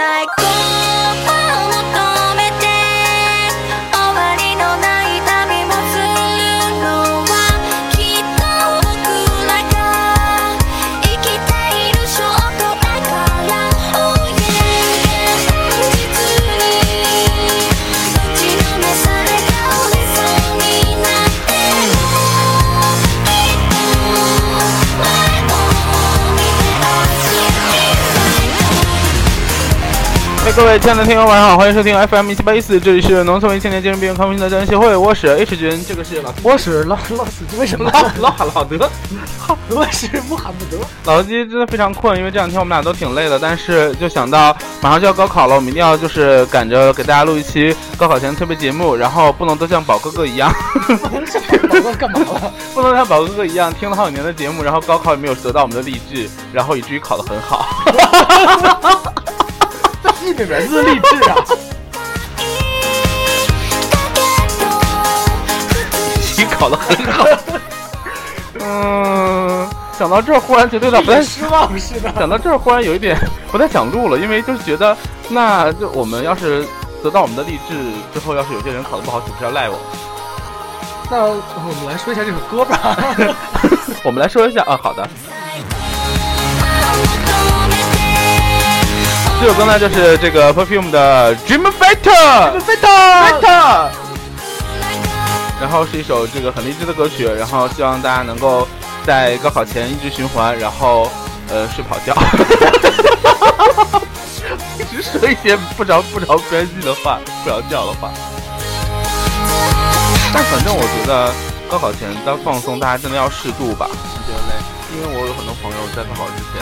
最哎，各位亲爱的听友，晚上好，欢迎收听 FM 一七八一四，这里是农村为青年精神病康复心的家人协会，我是 H 君，这个是老我是老老司机，为什么？老老老德。我是穆罕默德。老司机真的非常困，因为这两天我们俩都挺累的，但是就想到马上就要高考了，我们一定要就是赶着给大家录一期高考前特别节目，然后不能都像宝哥哥一样，宝哥干嘛了？不能像宝哥哥一样听了好几年的节目，然后高考也没有得到我们的励志，然后以至于考得很好。一本源自励志啊！你考得很好。嗯，想到这儿忽然觉得有点不太失望似的。想到这儿忽然有一点不太想录了，因为就是觉得，那就我们要是得到我们的励志之后，要是有些人考得不好，岂不是要赖我？那我们来说一下这首歌吧。我们来说一下啊，好的，这首歌呢就是这个 Perfume 的 Dream Fighter，Dream。Fighter。然后是一首这个很励志的歌曲，然后希望大家能够在高考前一直循环，然后呃睡不好觉，一直说一些不着不着边际的话，不着调的话。但反正我觉得高考前当放松，大家真的要适度吧。因为我有很多朋友在高考之前，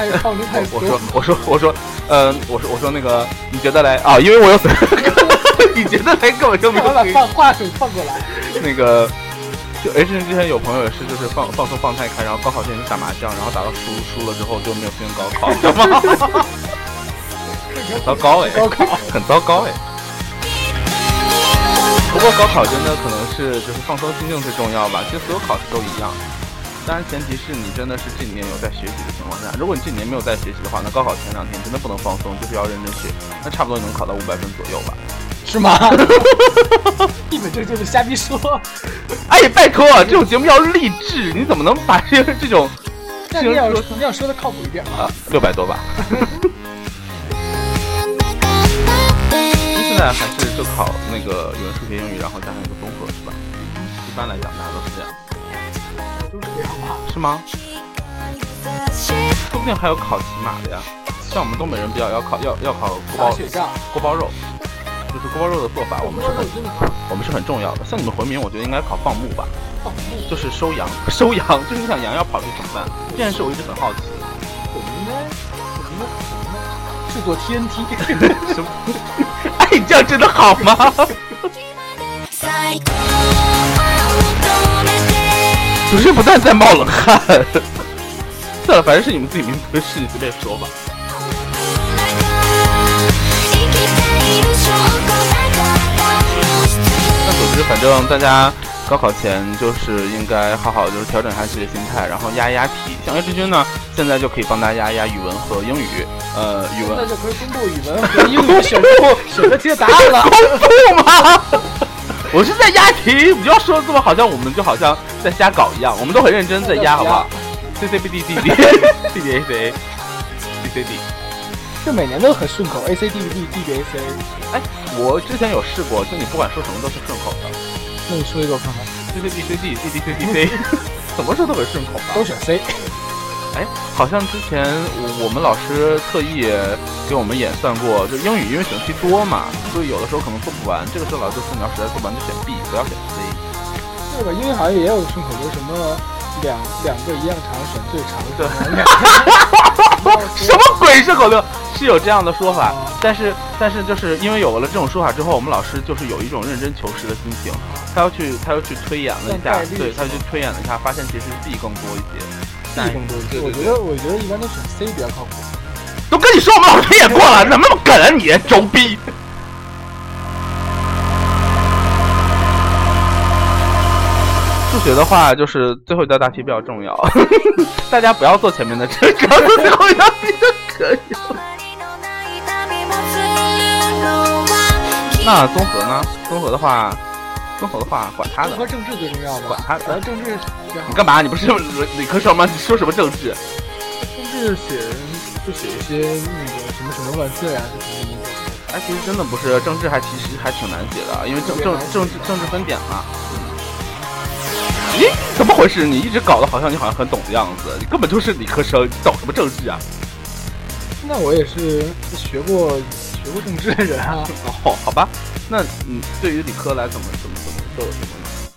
我说我说我说，嗯、我说我说那个，你觉得来？啊，因为我有，你觉得来？根本就没有把话话筒放过来。那个，就 H 之前有朋友也是，就是放放松放太开，然后高考之前就打麻将，然后打到输输了之后就没有进行高考，知道吗？很糟糕哎，高考很糟糕哎。不过高考真的可能是就是放松心境最重要吧，其实所有考试都一样。当然前提是你真的是这几年有在学习的情况下，如果你这几年没有在学习的话，那高考前两天真的不能放松，就是要认真学，那差不多能考到五百分左右吧。是吗？一本正经的瞎逼说。哎，拜托，这种节目要励志，你怎么能把这这种那你要你要说的靠谱一点嘛。啊 六百多吧？现在还是就考那个语文、数学、英语，然后加上一个综合，是吧？一般来讲，大家都是这样，都是这样吧？是吗？说不定还有烤骑马的呀。像我们东北人比较要烤要要烤锅包锅包肉，就是锅包肉的做法，我们是很我们是很重要的。像你们回民，我觉得应该烤放牧吧，放牧。就是收羊，收羊，就是你想羊要跑出去怎么办？这件事我一直很好奇。我们应该我们应该什么呢？制作 TNT。什么？哎，这样真的好吗？最高を求めて主持人不但在冒冷汗。算了，反正是你们自己名字的事，你随便说吧。生きている証拠だから那总之，反正大家高考前就是应该好好就是调整一下自己的心态，然后压一压题。像 H 君呢，现在就可以帮大家压一压语文和英语。呃，语那文就可以公布语文和英语选部选择题的答案了。公布吗？ 我是在押题，不要说的这么好像我们就好像在瞎搞一样，我们都很认真在押，好不好？C C B D D D D D A C D C D。就每年都很顺口，A C D B D D B A C。哎，我之前有试过，就你不管说什么都是顺口的那你说一个我看看，，C C D C D D D C D C，怎么说都很顺口吧？都选 C。哎，好像之前我我们老师特意给我们演算过，就英语因为选题多嘛，所以有的时候可能做不完。这个时候老师说你要实在做不完就选 B，不要选 C。对吧？因为好像也有顺口溜，什么两两个一样长选最长的，两 什么鬼顺口溜？是有这样的说法，但是但是就是因为有了这种说法之后，我们老师就是有一种认真求实的心情，他要去他要去推演了一下对，他去推演了一下，发现其实 B 更多一些。B 更多一些。对对对我觉得我觉得一般都选 C 比较靠谱。都跟你说我们老师也过了，怎么那么梗啊你，轴逼！数学的话，就是最后一道大题比较重要，大家不要做前面的，只要做最后一道题就可以了。終わりのない旅もする 那综合呢？综合的话， 综合的话，管他的说，政治最重要吧？管他的。主要政治你干嘛？你不是理科生吗？你说什么政治？政治写就写一些那个什么什么万岁啊，就什么那个。哎，其实真的不是政治，还其实还挺难写的，因为政政政治政治分点嘛。咦，怎么回事？你一直搞得好像你好像很懂的样子，你根本就是理科生，你懂什么政治啊？那我也是学过学过政治的人啊，哦，好吧，那你对于理科来怎么怎么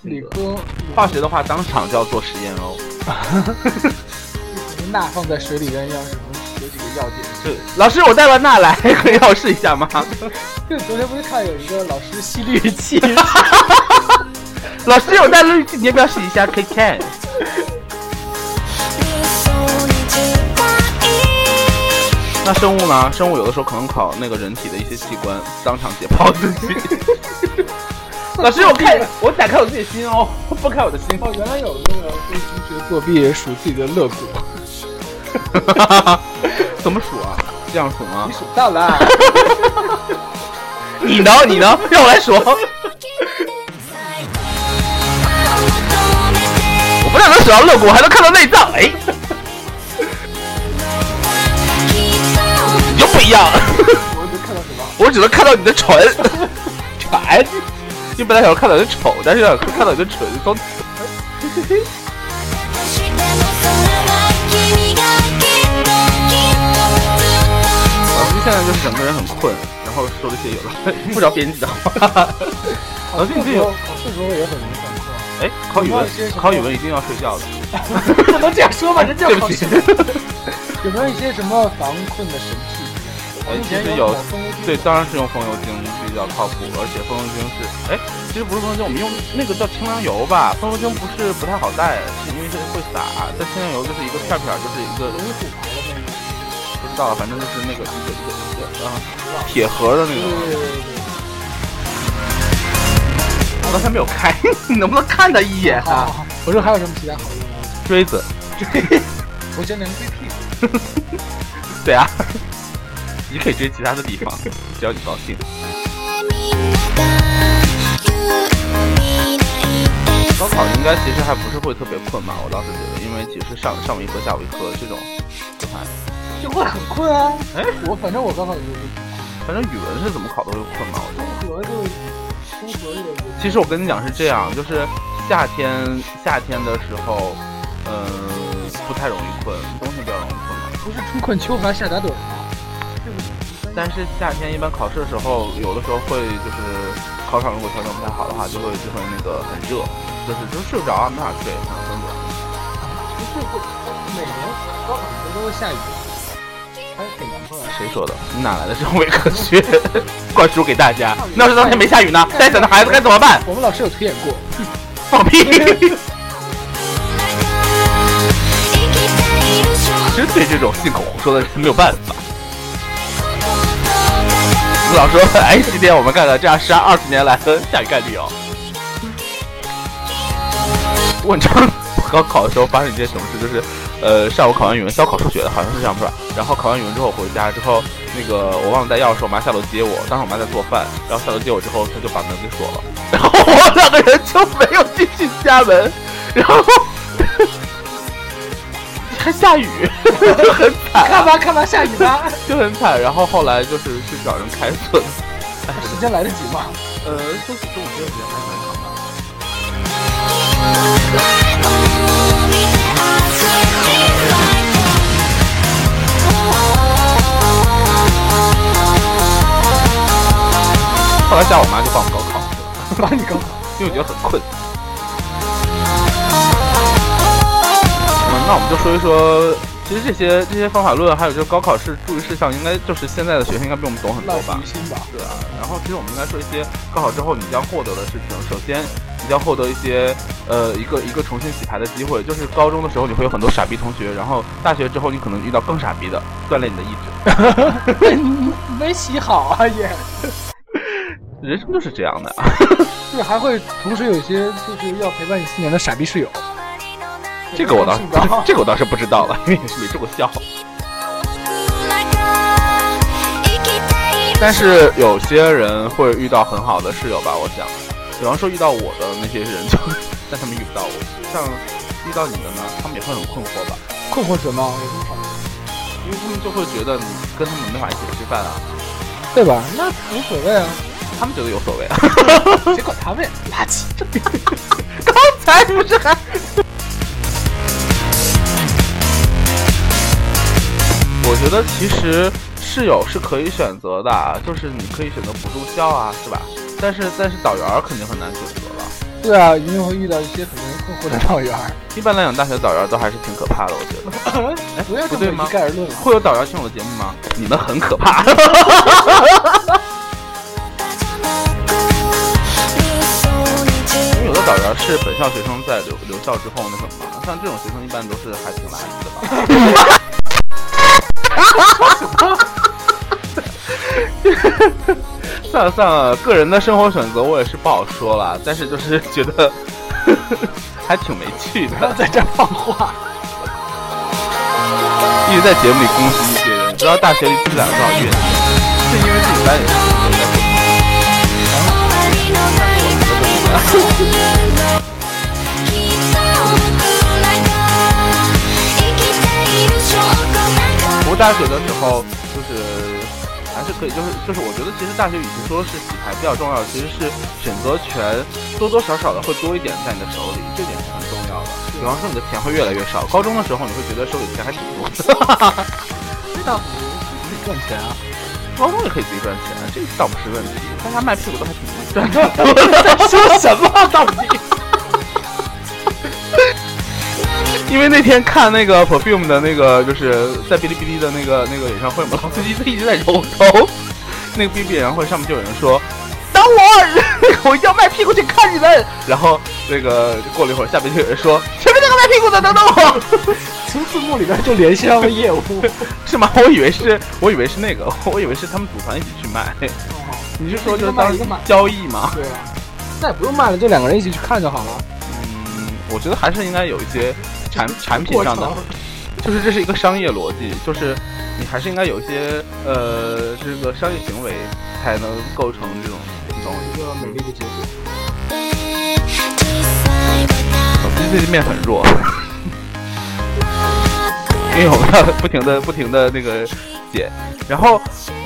理科化学的话，当场就要做实验哦。钠放在水里边要什么有几个要点。对，老师，我带了钠来，可以让我试一下吗？就昨天不是看有一个老师吸滤器，老师，我带了滤器，你要不要试一下？可以看。那生物呢？生物有的时候可能考那个人体的一些器官，当场解剖自己。老师，我看我打开我自己的心哦，不开我的心。哦，原来有那个跟同学作弊数自己的肋骨，怎么数啊？这样数吗你？数到了。你呢？你呢？让我来数。我不但能数到肋骨，我还能看到内脏。哎，你就不一样，我能看到什么？我只能看到你的唇。馋。你本来想看到你的丑，但是想看到你的唇，从してもそれは君がきっときっと老师现在就是整个人很困，然后说了一些有了不着边际的话。老师，你这有考试的时候也很容易犯错。哎，考语文，考语文一定要睡觉的。不能这样说吧，人家对不起考试。有没有一些什么防困的神器？ 哎，其实有对，当然是用风油精比较靠谱，而且风油精是，哎，其实不是风油精，我们用那个叫清凉油吧。风油精不是不太好带，是因为这个会洒。但清凉油就是一个片片，就是一个。不知道，反正就是那个一个一个一个啊铁盒的那个对种。对对对。我刚才没有开，你能不能看他一眼啊？我说还有什么其他好用的？锥子，我觉得能锥屁股。对啊，你可以追其他的地方，只要你高兴。高考应该其实还不是会特别困吧，我倒是觉得，因为其实上上午一科下午一科这种，就还就会很困啊。哎，我反正我高考就是反正语文是怎么考都会困嘛，我觉得。综合就综合这个。其实我跟你讲是这样，就是夏天夏天的时候，嗯、不太容易困，冬天比较容易困嘛。不是春困秋乏夏打盹吗？这个但是夏天一般考试的时候，有的时候会就是考场如果条件不太好的话，就会就会那个很热，就是就睡不着啊，没法睡，可能分不了。不是会每年高考的时候都会下雨，还挺难受的。谁说的？你哪来的这种伪科学灌输给大家？那要是当天没下雨呢？带伞的孩子该怎么办？我们老师有推演过，放屁！其实对这种信口胡说的人没有办法。我老说，哎，今天我们干了这样十二十年来的下雨概率哦。我你知道高考的时候发生一件什么事？就是，呃，上午考完语文，是要考数学的，好像是这样吧？然后考完语文之后回家之后，那个我忘了带钥匙，我妈下楼接我，当时我妈在做饭，然后下楼接我之后，她就把门给锁了，然后我两个人就没有进去家门，然后还下雨，就很惨、看吧 看吧，下雨吧。就很惨。然后后来就是去找人开锁，时间来得及吗？呃，休息中午休息时间还蛮长的。后来下午我妈就帮我高考去了，帮你高考。因为我觉得很困。那我们就说一说，其实这些这些方法论，还有就是高考试注意事项，应该就是现在的学生应该比我们懂很多吧。对啊，然后其实我们应该说一些高考之后你将获得的事情。首先，你将获得一些呃一个一个重新洗牌的机会，就是高中的时候你会有很多傻逼同学，然后大学之后你可能遇到更傻逼的，锻炼你的意志。没洗好啊也。人生就是这样的。对还会同时有一些就是要陪伴你四年的傻逼室友。这个我倒是是吧这个我倒是不知道了，因为也是没住过校。生きている 但是有些人会遇到很好的室友吧，我想，比方说遇到我的那些人就，但他们遇不到我。像遇到你的呢，他们也会很困惑吧，困惑什么？有什么好？因为他们就会觉得你跟他们没法一起吃饭啊，对吧？那无所谓啊，他们觉得有所谓啊。结果他们也垃圾。刚才不是还？ 我觉得其实室友是可以选择的啊，就是你可以选择不住校啊，是吧？但是但是导员儿肯定很难选择了。对啊，一定会遇到一些可能困惑的导员儿。一般来讲，大学导员儿都还是挺可怕的，我觉得。哎，不要这么不对吗一概而论啊。会有导员听我的节目吗？你们很可怕。因为有的导员是本校学生在留留校之后那什么，像这种学生一般都是还挺垃圾的吧。算了算了，个人的生活选择我也是不好说了，但是就是觉得 还挺没趣的，不要在这儿放话。一直在节目里攻击一些人，不知道大学里积攒了多少怨气，是因为自己班也是有在做不过大学的时候，就是还是可以，就是就是，我觉得其实大学与其说是洗牌比较重要，其实是选择权多多少少的会多一点在你的手里，这点是很重要的。比方说你的钱会越来越少，高中的时候你会觉得手里钱还挺多的，这倒不自己赚钱啊。高中也可以自己赚钱，这倒不是问题。大家卖屁股都还挺赚的。在说什么到底？因为那天看那个 Perfume 的那个，就是在哔哩哔哩的那个那个演唱会嘛，老司机他一直在揉头。那个 B B 演唱会上面就有人说：“等我，我一定要卖屁股去看你们。”然后那个过了一会儿，下面就有人说：“前面那个卖屁股的，等等我。从字幕里边就联系上了业务。”是吗？我以为是，我以为是那个，我以为是他们组团一起去卖。你是说就是当一个买交易吗？对啊，那也不用卖了，就两个人一起去看就好了。嗯，我觉得还是应该有一些产产品上的，就是这是一个商业逻辑，就是你还是应该有一些呃这个商业行为才能构成这种这种。一个美丽的结果。我最近最近面很弱，因为我们要不停的不停的那个减，然后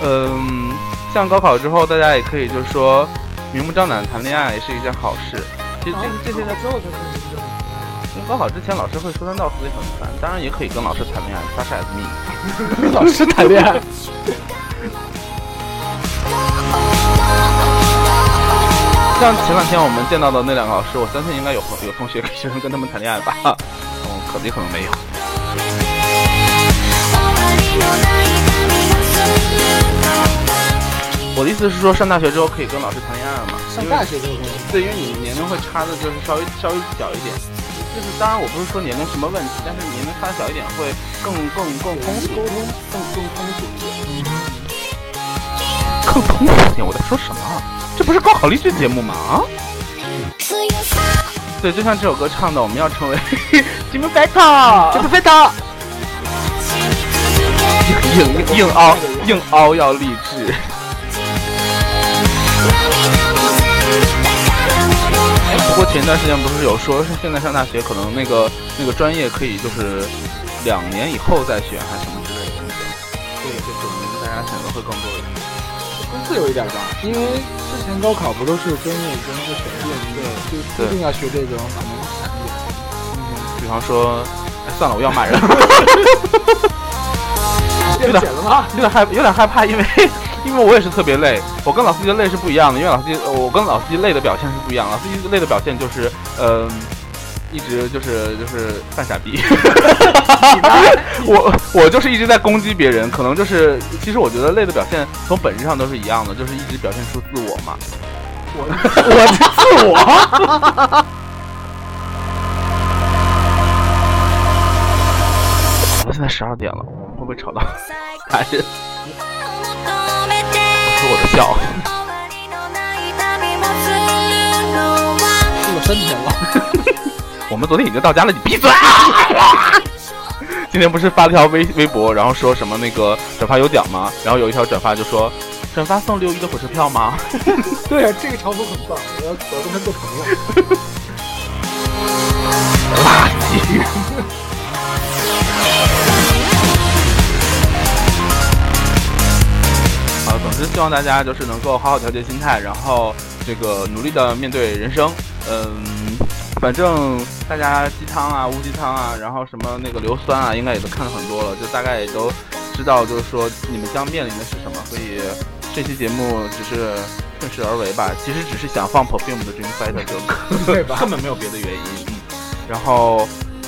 嗯，像高考之后，大家也可以就是说明目张胆谈恋爱也是一件好事。其实这这些在之后才是真正的。因为高考之前老师会说三道四也很烦，当然也可以跟老师谈恋爱，刷骰子命。老师谈恋爱，像前两天我们见到的那两个老师，我相信应该有朋有同学学生跟他们谈恋爱吧？嗯，可能可能没有。我的意思是说，上大学之后可以跟老师谈恋爱了嘛？上大学就会。对，因为你年龄会差的就是稍微稍微小一点。就是当然我不是说年龄什么问题，但是年龄差小一点会更更更通俗，沟通更更通俗一点。更通俗一点，我在说什么啊？这不是高考励志节目吗？啊？对，就像这首歌唱的，我们要成为 金门 battle，金门 battle，硬硬凹硬凹要励志。不过前一段时间不是有说，是现在上大学可能那个那个专业可以就是两年以后再选，还是什么之类的东西。对，就可能大家选择会更多一点。更自由一点吧，因为之前高考不都是专业跟是选业一个，就一定要学这种可能产业。比方说，哎，算了，我要骂人，有点了吗？有点害有点害怕，因为因为我也是特别累，我跟老司机的累是不一样的，因为老司机我跟老司机累的表现是不一样，老司机累的表现就是嗯、一直就是就是犯傻逼。我我就是一直在攻击别人，可能就是其实我觉得累的表现从本质上都是一样的，就是一直表现出自我嘛。我我自我。我现在十二点了，会不会吵到大人？是我的笑。过了三天了，我们昨天已经到家了，你闭嘴！今天不是发了条微微博，然后说什么那个转发有奖吗？然后有一条转发就说转发送六一的火车票吗？对啊，这个嘲讽很棒，我要我要跟他做朋友。垃圾。之希望大家就是能够好好调节心态，然后这个努力的面对人生。嗯，反正大家鸡汤啊、乌鸡汤啊，然后什么那个硫酸啊，应该也都看了很多了，就大概也都知道，就是说你们将面临的是什么。所以这期节目只是顺势而为吧，其实只是想放 Perfume 的 Dream Fighter 这个歌，对吧根本没有别的原因。嗯，然后。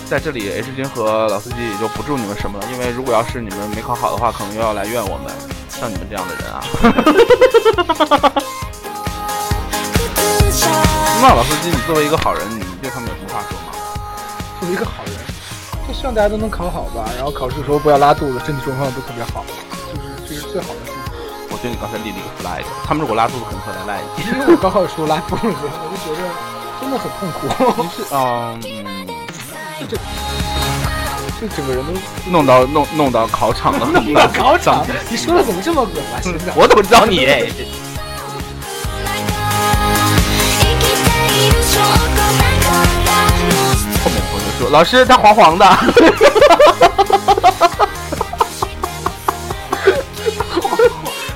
在这里，H 君和老司机也就不祝你们什么了，因为如果要是你们没考好的话，可能又要来怨我们。像你们这样的人啊，那老司机，你作为一个好人，你对他们有什么话说吗？作为一个好人，就希望大家都能考好吧，然后考试的时候不要拉肚子，身体状况都特别好，就是这是最好的事情。我觉得你刚才立了一个 flag，他们如果拉肚子，可能会来赖你。因为我刚好说拉肚子，我就觉得真的很痛苦。你是嗯嗯。这这整个人都弄到弄弄到考场了，弄到考场，你说的怎么这么恶心啊？我怎么知道你？后面朋友说，老师他黄黄的，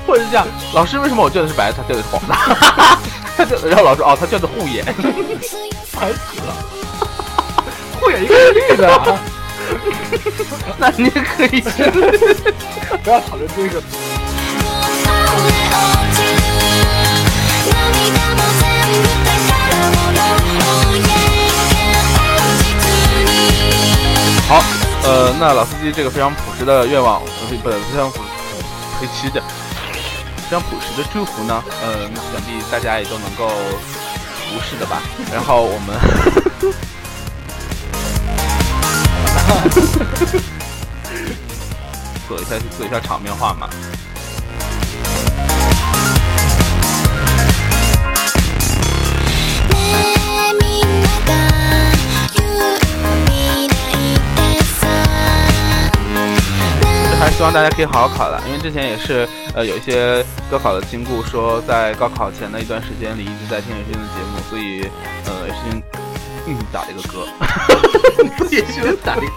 或者是这样，老师为什么我卷子是白的，他卷子是黄的？他 就然后老师哦，他卷子护眼，烦死了。会有一个绿的，那你可以不要讨论这个。好，呃，那老司机这个非常朴实的愿望，不不非常朴非期的非常朴实的祝福呢，嗯，想必大家也都能够无视的吧。然后我们。做一下，做一下场面话嘛。还是希望大家可以好好考的，因为之前也是呃有一些高考的经故说，在高考前的一段时间里一直在听野军的节目，所以呃野军嗯打了一个歌。也是打一个嗝。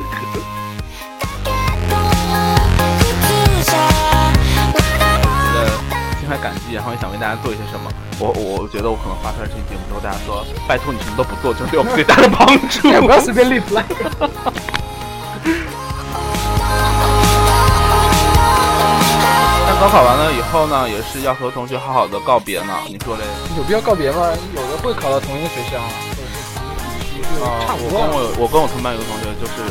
觉得心怀感激，然后也想为大家做一些什么。我我觉得我可能发出来这期节目之后，大家说拜托你什么都不做，就是对我们最大的帮助。不 要随便立 flag。但高考完了以后呢，也是要和同学好好的告别呢。你说嘞？有必要告别吗？有的会考到同一个学校。啊，我跟我我跟我同班有个同学，就是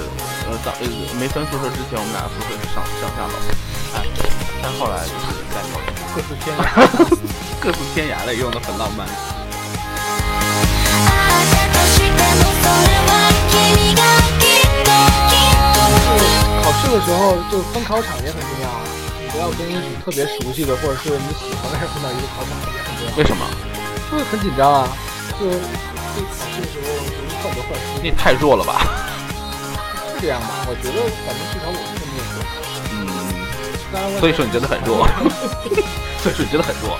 呃，早呃没分宿舍之前，我们俩宿舍是上上下楼，哎，但后来就是在 各自天涯，各自天涯了，用的很浪漫。考试的时候就分考场也很重要，你不要跟一组特别熟悉的或者是你喜欢的人分到一个考场也很重要。为什么？就会很紧张啊，就就考试的时候。你太弱了吧？是这样吧？我觉得反正至少我是这么认为。嗯，所以说你真的很弱，所以说你真的很弱。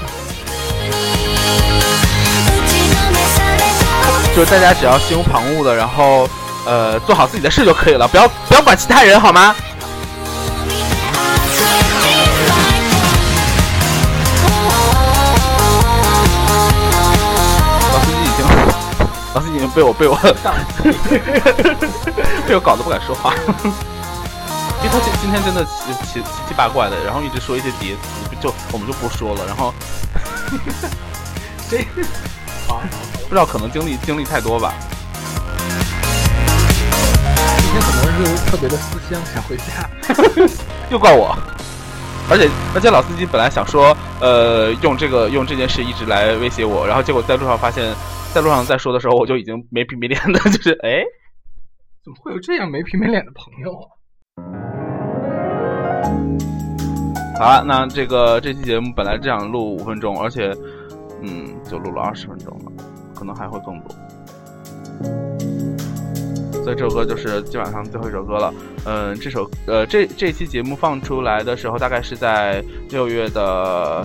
就是大家只要心无旁骛的，然后呃做好自己的事就可以了，不要不要管其他人，好吗？已经被我被我被我搞得不敢说话，因为他今今天真的奇奇奇奇八怪的，然后一直说一些叠词，就我们就不说了。然后，这不知道可能经历经历太多吧。今天可能是特别的思乡，想回家，又怪我。而且而且老司机本来想说，呃，用这个用这件事一直来威胁我，然后结果在路上发现。在路上再说的时候，我就已经没皮没脸的，就是哎，怎么会有这样没皮没脸的朋友啊？好了，那这个这期节目本来只想录五分钟，而且嗯，就录了二十分钟了，可能还会更多。所以这首歌就是基本上最后一首歌了。嗯，这首呃这这期节目放出来的时候，大概是在六月的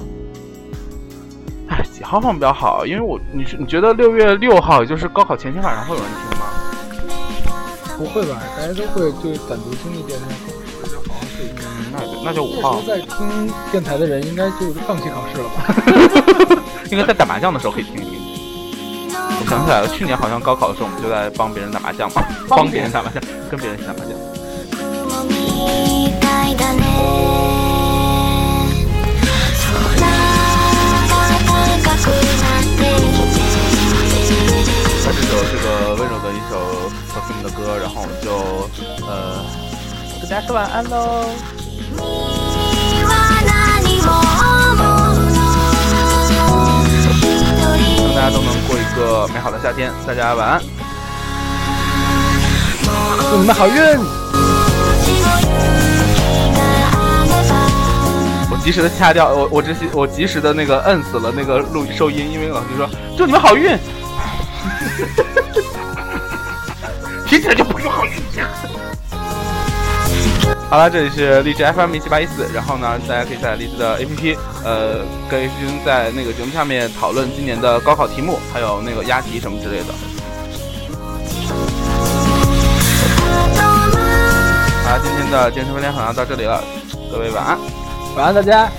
几号放比较好？因为我你是你觉得六月六号，也就是高考前天晚上会有人听吗？不会吧？大家都会就单独经历电台考试，就好好睡一那就那就五号在听电台的人应该就放弃考试了吧？应该在打麻将的时候可以听一听。我想起来了，去年好像高考的时候，我们就在帮别人打麻将嘛，帮别人打麻将，跟别人一起打麻将。首这个温柔的一首 Perfume 的歌，然后我们就呃跟大家说晚安喽。君は何を思うの一希望人大家都能过一个美好的夏天，大家晚安。祝你们好运！我及时的掐掉，我我只是我及时的那个摁死了那个录收音，因为老师说祝你们好运， 听起来就不是好运。好了，这里是荔枝 FM 一七八一四，然后呢，大家可以在荔枝的 APP，呃，跟 APP 在那个节目下面讨论今年的高考题目，还有那个押题什么之类的。好，今天的健身分享好像到这里了，各位晚安。晚安，大家。